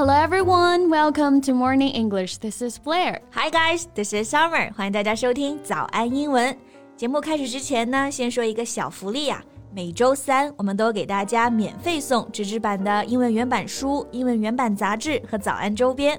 Hello everyone, welcome to Morning English. This is Blair. Hi guys, this is Summer. 欢迎大家收听早安英文。节目开始之前呢，先说一个小福利呀、每周三我们都给大家免费送纸质版的英文原版书、英文原版杂志和早安周边。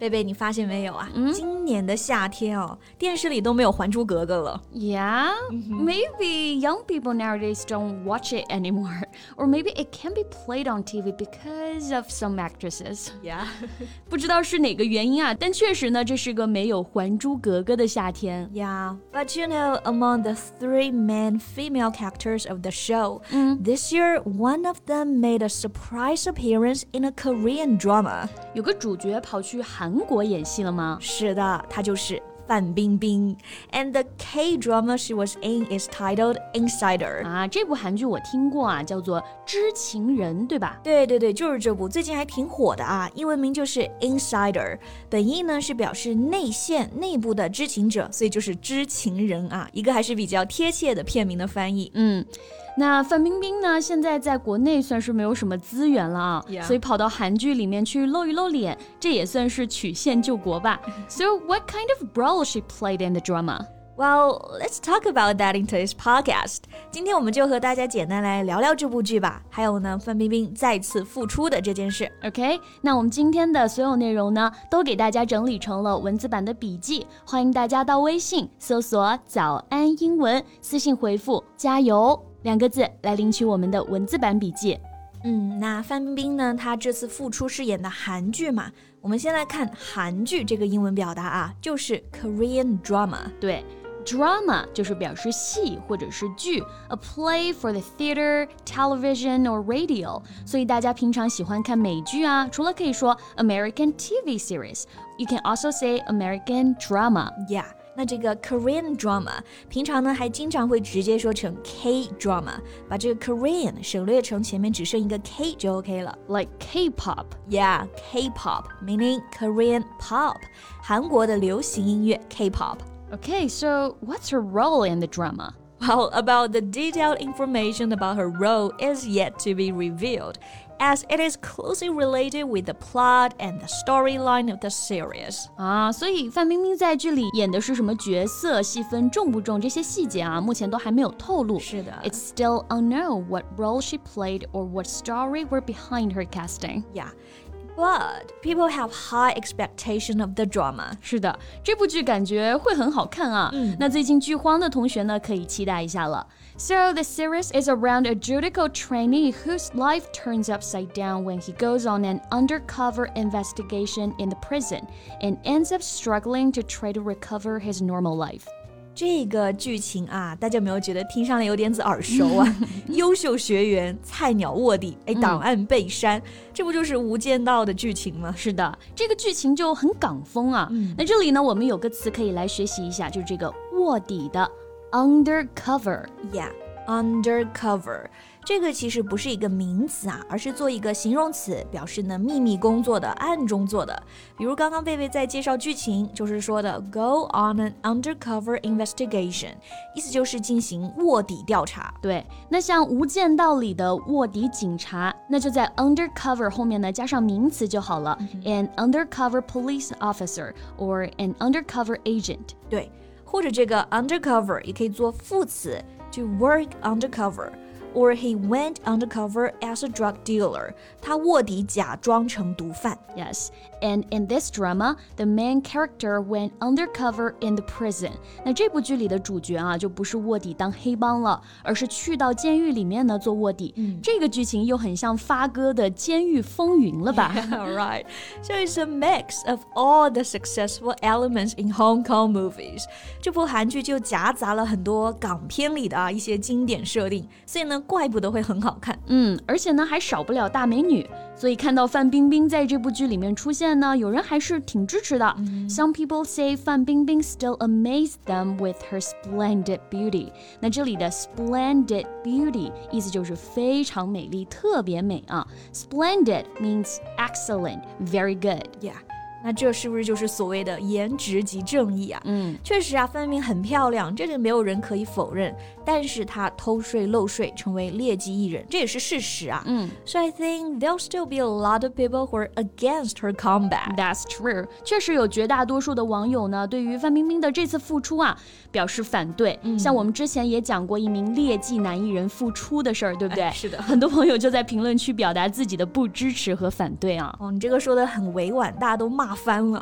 贝贝，你发现没有啊？嗯、今年的夏天哦，电视里都没有《还珠格格》了。Yeah, maybe young people nowadays don't watch it anymore, or maybe it can be played on TV because of some actresses. Yeah，不知道是哪个原因啊，但确实呢，这是个没有《还珠格格》的夏天。 Yeah, but you know, among the three main female characters of the show, this year one of them made a surprise appearance in a Korean drama. 有个主角跑去韩 国演戏了吗？是的，她就是范冰冰。And the K drama she was in is titled Insider. 啊，这部韩剧我听过啊，叫做《知情人》，对吧？对对对，就是这部，最近还挺火的啊。英文名就是 Insider，本意呢是表示内线、内部的知情者，所以就是知情人啊，一个还是比较贴切的片名的翻译。嗯。那范冰冰呢？现在在国内算是没有什么资源了啊.所以跑到韩剧里面去露一露脸，这也算是曲线救国吧。So what kind of role she played in the drama? Well, let's talk about that in today's podcast. 今天我们就和大家简单来聊聊这部剧吧，还有呢，范冰冰再次复出的这件事。OK，那我们今天的所有内容呢，都给大家整理成了文字版的笔记，欢迎大家到微信搜索“早安英文”，私信回复“加油”两个字来领取我们的文字版笔记。嗯，那范冰冰呢，她这次复出饰演的韩剧嘛，我们先来看韩剧这个英文表达啊，就是 Korean drama。对，drama 就是表示戏或者是剧，a play for the theater, television or radio。所以大家平常喜欢看美剧啊，除了可以说 American TV series，you can also say American drama。Yeah，那这个 Korean drama 平常呢还经常会直接说成 K drama，把这个 Korean 省略成前面只剩一个 K 就 OK 了。 Like K-pop， Yeah, K-pop meaning Korean pop，韩国的流行音乐 K-pop。 Okay, so what's her role in the drama? Well, about the detailed information about her role is yet to be revealed, as it is closely related with the plot and the storyline of the series. 啊，所以范冰冰在剧里演的是什么角色，戏份重不重，这些细节啊，目前都还没有透露。是的 It's still unknown what role she played or what story were behind her casting. Yeah, but people have high expectation of the drama. 是的，这部剧感觉会很好看啊。那最近剧荒的同学呢，可以期待一下了。So the series is around a judical trainee whose life turns upside down when he goes on an undercover investigation in the prison and ends up struggling to try to recover his normal life. 这个剧情啊，大家有没有觉得听上来有点子耳熟啊？优秀学员菜鸟卧底，哎，档案被删，这不就是《无间道》的剧情吗？是的，这个剧情就很港风啊。那这里呢，我们有个词可以来学习一下，就是这个卧底的 undercover。Undercover，这个其实不是一个名词啊，而是做一个形容词，表示呢秘密工作的、暗中做的。比如刚刚贝贝在介绍剧情，就是说的 go on an undercover investigation，意思就是进行卧底调查。对，那像《无间道》里的卧底警察，那就在 undercover 后面呢加上名词就好了、a n undercover police officer or an undercover agent。对，或者这个 undercover 也可以做副词，to work undercover。Or he went undercover as a drug dealer，他卧底假装成毒贩。 Yes, and in this drama, the main character went undercover in the prison. 那这部剧里的主角啊，就不是卧底当黑帮了，而是去到监狱里面呢做卧底。这个剧情又很像发哥的《监狱风云》了吧？ right. So it's a mix of all the successful elements in Hong Kong movies. 这部韩剧就夹杂了很多港片里的啊一些经典设定，所以呢， 怪不得会很好看。嗯，而且呢还少不了大美女，所以看到范冰冰在这部剧里面出现呢，有人还是挺支持的。Some people say 范冰冰 still amaze them with her splendid beauty。那这里的 splendid beauty 意思就是非常美丽，特别美啊。Splendid means excellent, very good. Yeah. 那这是不是就是所谓的颜值即正义啊？嗯，确实啊，范冰冰很漂亮，这个没有人可以否认。但是她偷税漏税，成为劣迹艺人，这也是事实啊。嗯，So I think there'll still be a lot of people who are against her comeback. That's true. 确实有绝大多数的网友呢，对于范冰冰的这次复出啊，表示反对。嗯，像我们之前也讲过一名劣迹男艺人复出的事儿，对不对？是的，很多朋友就在评论区表达自己的不支持和反对啊。哦，你这个说的很委婉，大家都骂翻了，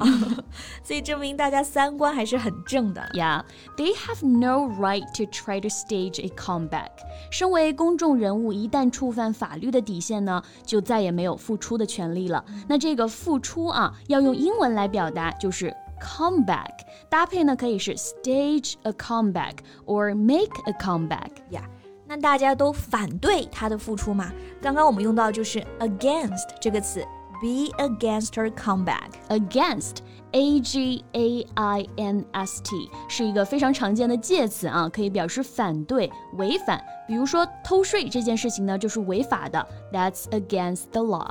所以证明大家三观还是很正的。Yeah, they have no right to try to stage a comeback。身为公众人物，一旦触犯法律的底线呢，就再也没有复出的权利了。那这个复出啊，要用英文来表达，就是 comeback。搭配呢，可以是 stage a comeback or make a comeback。Yeah。那大家都反对他的付出吗？刚刚我们用到就是 against 这个词。be against her comeback. Against a g a i n s t 是一个非常常见的介词啊，可以表示反对、违反。比如说偷税这件事情呢，就是违法的，That's against the law。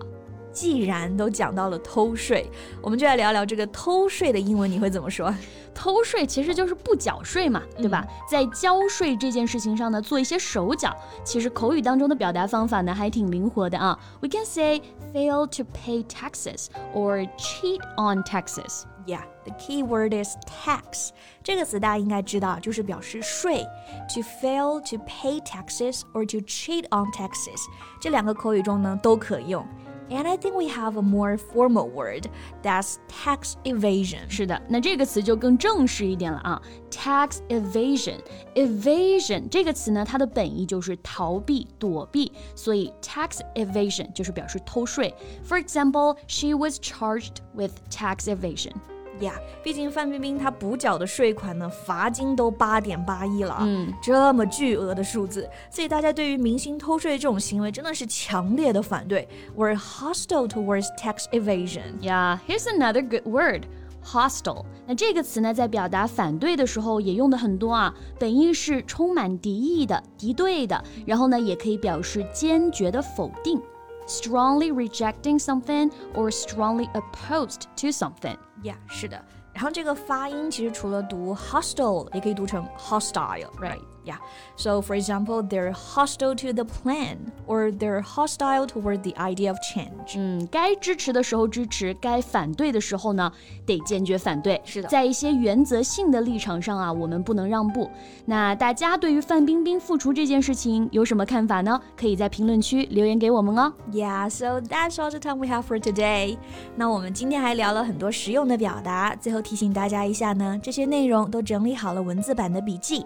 既然都讲到了偷税，我们就来聊聊这个偷税的英文，你会怎么说？偷税其实就是不缴税嘛，对吧？在交税这件事情上呢，做一些手脚。其实口语当中的表达方法呢，还挺灵活的啊。We can say fail to pay taxes or cheat on taxes. Yeah, the key word is tax. 这个词大家应该知道，就是表示税。To fail to pay taxes or to cheat on taxes，这两个口语中呢都可用。And I think we have a more formal word that's tax evasion. 是的，那这个词就更正式一点了啊。Tax evasion, evasion 这个词呢，它的本意就是逃避、躲避，所以 tax evasion 就是表示偷税。For example, she was charged with tax evasion. 呀，毕竟范冰冰她补缴的税款呢，罚金都八点八亿了，嗯，这么巨额的数字，所以大家对于明星偷税这种行为真的是强烈的反对。We're hostile towards tax evasion. Yeah, here's another good word. Hostile，那这个词呢，在表达反对的时候也用的很多啊，本意是充满敌意的、敌对的，然后呢，也可以表示坚决的否定，strongly rejecting something or strongly opposed to something。Yeah 是的。然后这个发音其实除了读 hostel 也可以读成 hostile right hostile，right？Yeah. So, for example, they're hostile to the plan or they're hostile toward the idea of change. 嗯，该支持的时候支持，该反对的时候呢，得坚决反对。是的，在一些原则性的立场上啊，我们不能让步。那大家对于范冰冰复出这件事情有什么看法呢？可以在评论区留言给我们哦。Yeah, so that's all the time we have for today. 那我们今天还聊了很多实用的表达，最后提醒大家一下呢，这些内容都整理好了文字版的笔记。